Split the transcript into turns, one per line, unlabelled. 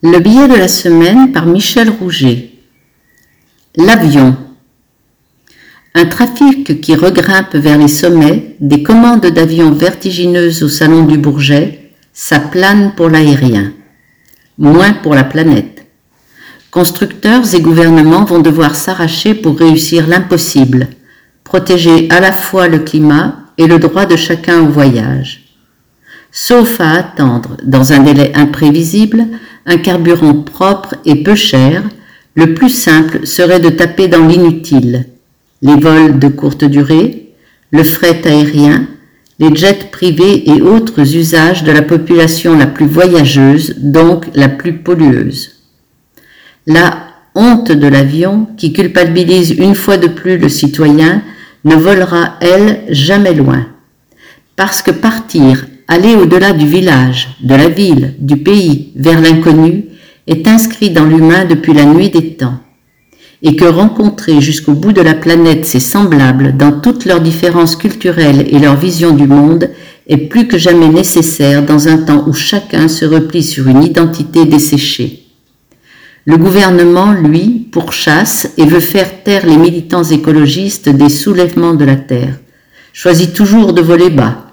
Le billet de la semaine par Michel Rouget. L'avion. Un trafic qui regrimpe vers les sommets, des commandes d'avions vertigineuses au salon du Bourget, ça plane pour l'aérien. Moins pour la planète. Constructeurs et gouvernements vont devoir s'arracher pour réussir l'impossible, protéger à la fois le climat et le droit de chacun au voyage sauf à attendre, dans un délai imprévisible, un carburant propre et peu cher, le plus simple serait de taper dans l'inutile. Les vols de courte durée, le fret aérien, les jets privés et autres usages de la population la plus voyageuse, donc la plus pollueuse. La honte de l'avion, qui culpabilise une fois de plus le citoyen, ne volera, elle, jamais loin. Parce que partir aller au-delà du village, de la ville, du pays, vers l'inconnu, est inscrit dans l'humain depuis la nuit des temps, et que rencontrer jusqu'au bout de la planète ses semblables dans toutes leurs différences culturelles et leur vision du monde est plus que jamais nécessaire dans un temps où chacun se replie sur une identité desséchée. Le gouvernement, lui, pourchasse et veut faire taire les militants écologistes des soulèvements de la Terre, choisit toujours de voler bas,